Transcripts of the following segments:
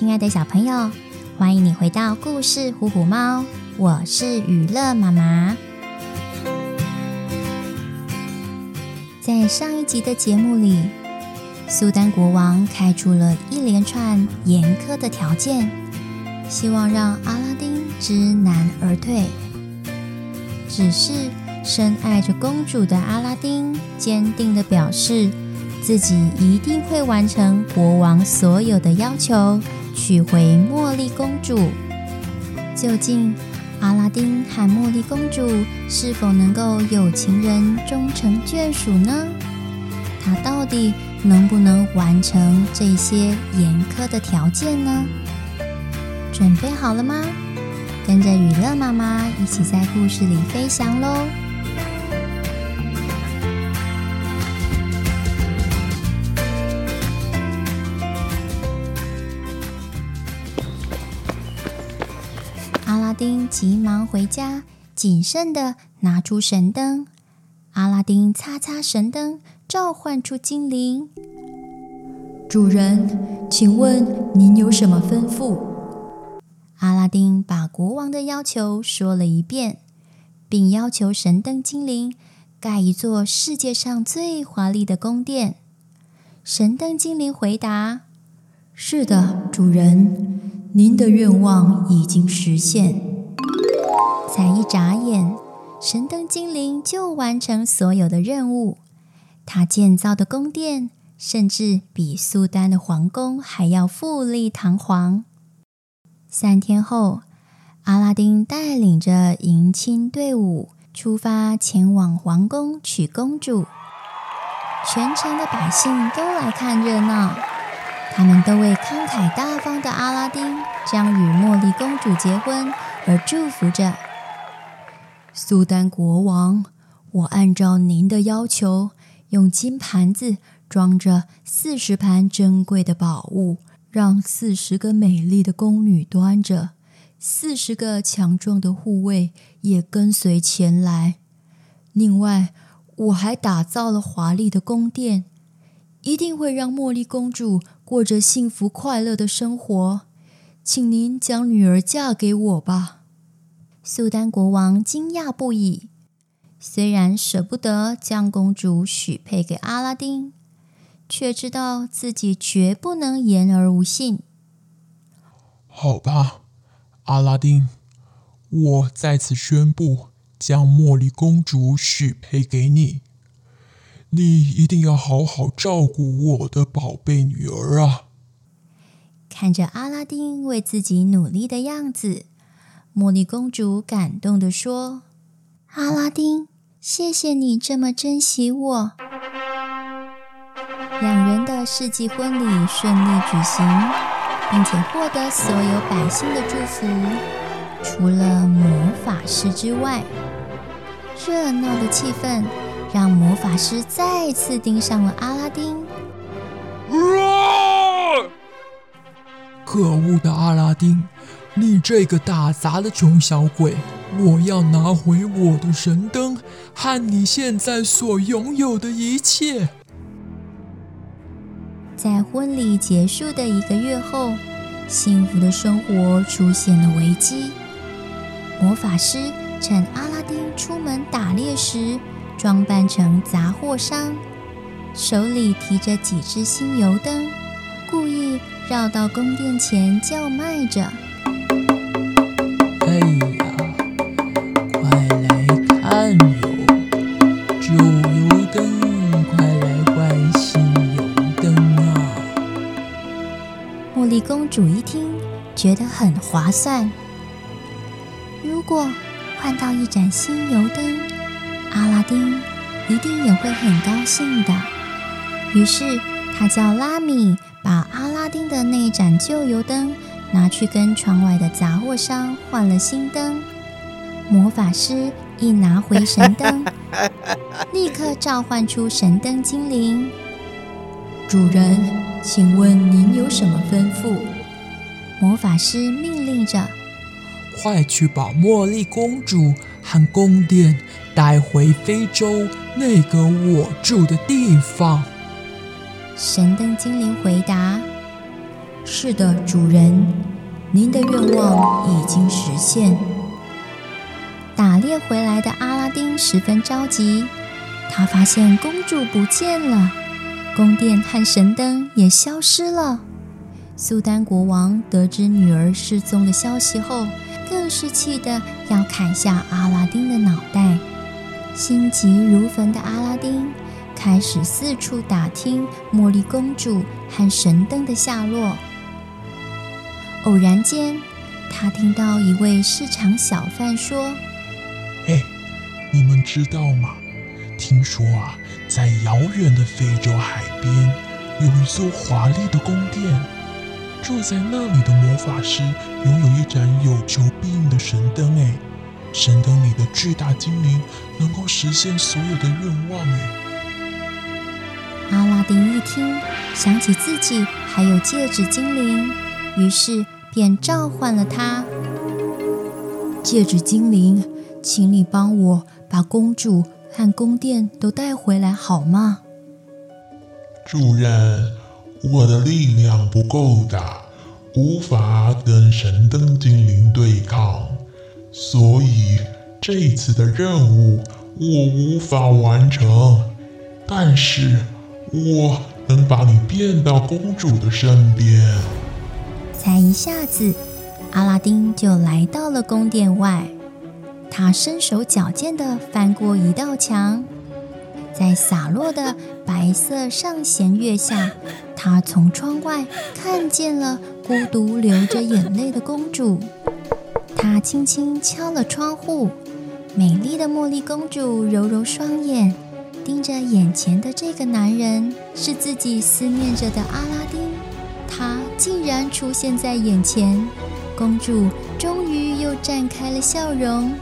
亲爱的小朋友，欢迎你回到故事《虎虎猫》，我是予乐妈妈。在上一集的节目里，苏丹国王开出了一连串严苛的条件，希望让阿拉丁知难而退。只是深爱着公主的阿拉丁，坚定地表示。自己一定会完成国王所有的要求，娶回茉莉公主。究竟阿拉丁和茉莉公主是否能够有情人终成眷属呢？他到底能不能完成这些严苛的条件呢？准备好了吗？跟着雨乐妈妈一起在故事里飞翔喽！丁急忙回家，谨慎地拿出神灯。阿拉丁擦擦神灯，召唤出精灵。主人，请问您有什么吩咐？阿拉丁把国王的要求说了一遍，并要求神灯精灵盖一座世界上最华丽的宫殿。神灯精灵回答：“是的，主人，您的愿望已经实现。”才一眨眼，神灯精灵就完成所有的任务。他建造的宫殿甚至比苏丹的皇宫还要富丽堂皇。三天后，阿拉丁带领着迎亲队伍出发，前往皇宫娶公主。全城的百姓都来看热闹，他们都为慷慨大方的阿拉丁将与茉莉公主结婚而祝福着。苏丹国王，我按照您的要求，用金盘子装着四十盘珍贵的宝物，让四十个美丽的宫女端着，四十个强壮的护卫也跟随前来。另外，我还打造了华丽的宫殿，一定会让茉莉公主过着幸福快乐的生活。请您将女儿嫁给我吧。苏丹国王惊讶不已，虽然舍不得将公主许配给阿拉丁，却知道自己绝不能言而无信。好吧，阿拉丁，我在此宣布，将茉莉公主许配给你。你一定要好好照顾我的宝贝女儿啊！看着阿拉丁为自己努力的样子。茉莉公主感动地说：“阿拉丁，谢谢你这么珍惜我。”两人的世纪婚礼顺利举行，并且获得所有百姓的祝福，除了魔法师之外。热闹的气氛让魔法师再次盯上了阿拉丁。啊！可恶的阿拉丁！你这个打杂的穷小鬼！我要拿回我的神灯和你现在所拥有的一切。在婚礼结束的一个月后，幸福的生活出现了危机。魔法师趁阿拉丁出门打猎时，装扮成杂货商，手里提着几只新油灯，故意绕到宫殿前叫卖着。公主一听，觉得很划算。如果换到一盏新油灯，阿拉丁一定也会很高兴的。于是，她叫拉米把阿拉丁的那盏旧油灯。拿去跟窗外的杂货商换了新灯。魔法师一拿回神灯，立刻召唤出神灯精灵。主人，请问您有什么吩咐？魔法师命令着：“快去把茉莉公主和宫殿带回非洲那个我住的地方。”神灯精灵回答。是的，主人，您的愿望已经实现。打猎回来的阿拉丁十分着急，他发现公主不见了，宫殿和神灯也消失了。苏丹国王得知女儿失踪的消息后，更是气得要砍下阿拉丁的脑袋。心急如焚的阿拉丁开始四处打听茉莉公主和神灯的下落。偶然间，他听到一位市场小贩说：“哎，你们知道吗？听说啊，在遥远的非洲海边有一座华丽的宫殿，住在那里的魔法师拥有一盏有求必应的神灯。哎，神灯里的巨大精灵能够实现所有的愿望。哎，阿拉丁一听，想起自己还有戒指精灵。”于是便召唤了他。戒指精灵，请你帮我把公主和宫殿都带回来好吗？主人，我的力量不够大，无法跟神灯精灵对抗，所以这次的任务我无法完成。但是我能把你变到公主的身边。才一下子，阿拉丁就来到了宫殿外。他身手矫健地翻过一道墙，在洒落的白色上弦月下，他从窗外看见了孤独流着眼泪的公主。他轻轻敲了窗户，美丽的茉莉公主揉揉双眼，盯着眼前的这个男人，是自己思念着的阿拉丁。他竟然出现在眼前，公主终于又绽开了笑容。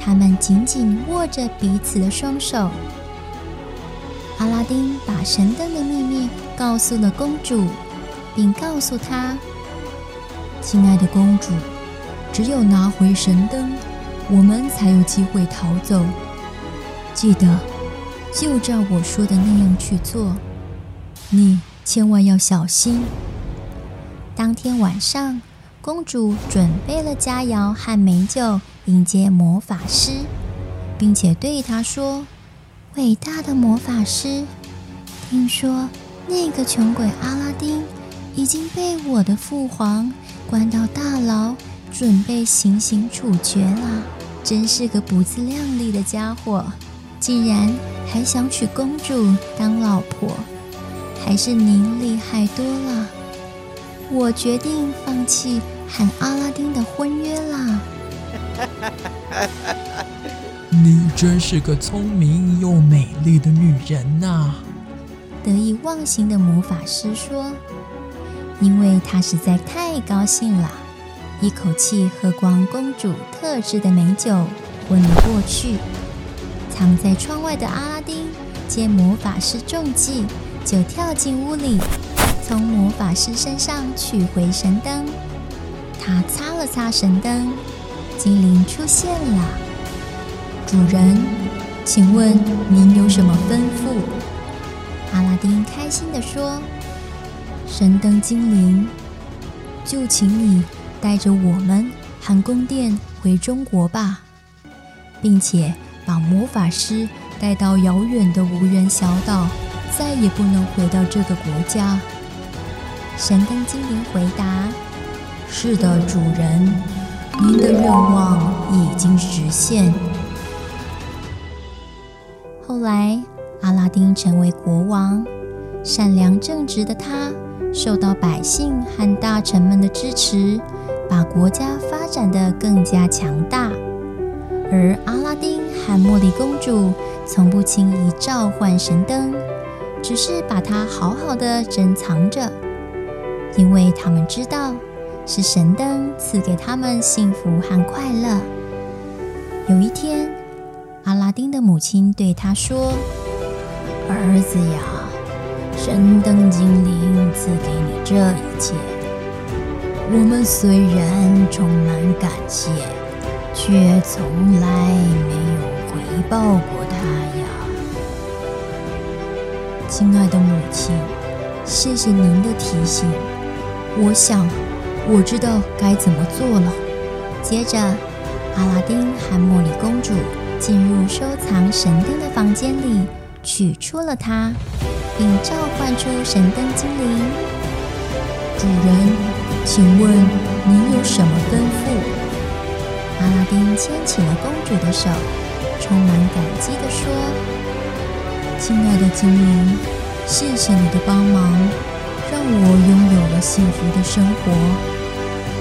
他们紧紧握着彼此的双手。阿拉丁把神灯的秘密告诉了公主，并告诉她：“亲爱的公主，只有拿回神灯，我们才有机会逃走。记得，就照我说的那样去做。你千万要小心。”当天晚上，公主准备了佳肴和美酒迎接魔法师，并且对他说：“伟大的魔法师，听说那个穷鬼阿拉丁已经被我的父皇关到大牢，准备行刑处决了。真是个不自量力的家伙，竟然还想娶公主当老婆，还是您厉害多了。”我决定放弃和阿拉丁的婚约啦！你真是个聪明又美丽的女人呐、得意忘形的魔法师说：“因为他实在太高兴了，一口气喝光公主特制的美酒，昏了过去。藏在窗外的阿拉丁见魔法师中计，就跳进屋里。”从魔法师身上取回神灯，他擦了擦神灯，精灵出现了。主人，请问您有什么吩咐？阿拉丁开心地说：“神灯精灵，就请你带着我们和宫殿回中国吧，并且把魔法师带到遥远的无人小岛，再也不能回到这个国家。”神灯精灵回答：“是的，主人，您的愿望已经实现。”后来，阿拉丁成为国王，善良正直的他受到百姓和大臣们的支持，把国家发展得更加强大。而阿拉丁和茉莉公主从不轻易召唤神灯，只是把它好好的珍藏着。因为他们知道，是神灯赐给他们幸福和快乐。有一天，阿拉丁的母亲对他说：“儿子呀，神灯精灵赐给你这一切，我们虽然充满感谢，却从来没有回报过他呀。”亲爱的母亲，谢谢您的提醒。我想，我知道该怎么做了。接着，阿拉丁和茉莉公主进入收藏神灯的房间里，取出了它，并召唤出神灯精灵。主人，请问您有什么吩咐？阿拉丁牵起了公主的手，充满感激地说：“亲爱的精灵，谢谢你的帮忙。”让我拥有了幸福的生活。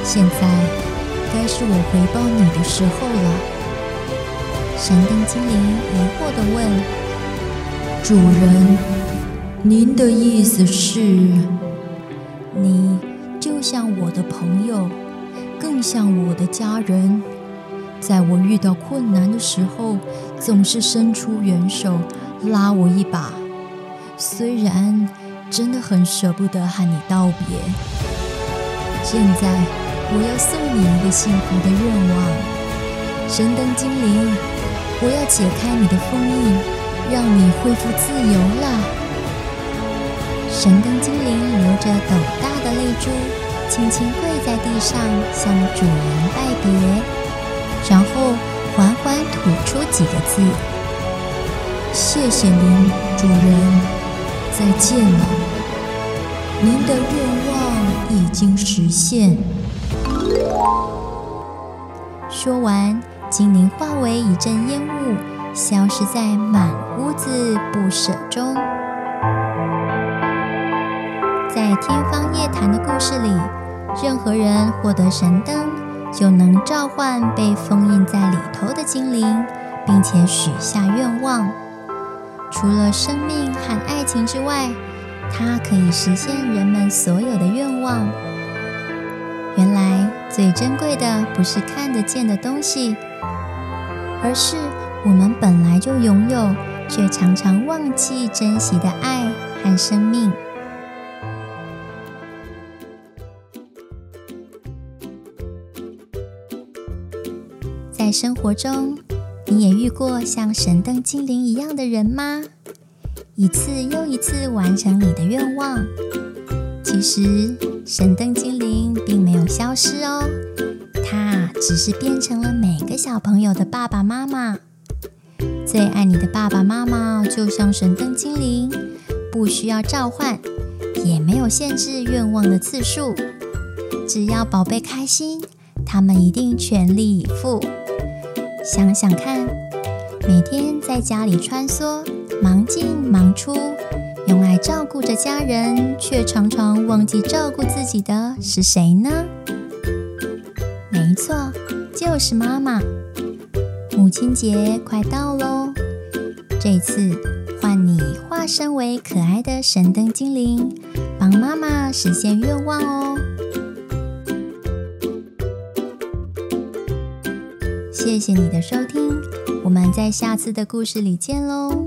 现在该是我回报你的时候了。闪灯精灵疑惑地问：“主人，您的意思是，你就像我的朋友，更像我的家人，在我遇到困难的时候，总是伸出援手，拉我一把。虽然……”真的很舍不得和你道别。现在我要送你一个幸福的愿望，神灯精灵，我要解开你的封印，让你恢复自由了。神灯精灵流着斗大的泪珠，轻轻跪在地上向主人拜别，然后缓缓吐出几个字：“谢谢您，主人。”再见了，您的愿望已经实现。说完，精灵化为一阵烟雾，消失在满屋子不舍中。在天方夜谭的故事里，任何人获得神灯，就能召唤被封印在里头的精灵，并且许下愿望。除了生命和爱情之外，它可以实现人们所有的愿望。原来最珍贵的不是看得见的东西，而是我们本来就拥有却常常忘记珍惜的爱和生命。在生活中，你也遇过像神灯精灵一样的人吗？一次又一次完成你的愿望。其实神灯精灵并没有消失哦，它只是变成了每个小朋友的爸爸妈妈。最爱你的爸爸妈妈就像神灯精灵，不需要召唤，也没有限制愿望的次数。只要宝贝开心，他们一定全力以赴。想想看，每天在家里穿梭，忙进忙出，用爱照顾着家人，却常常忘记照顾自己的是谁呢？没错，就是妈妈。母亲节快到喽，这次换你化身为可爱的神灯精灵，帮妈妈实现愿望哦。谢谢你的收听，我们在下次的故事里见喽。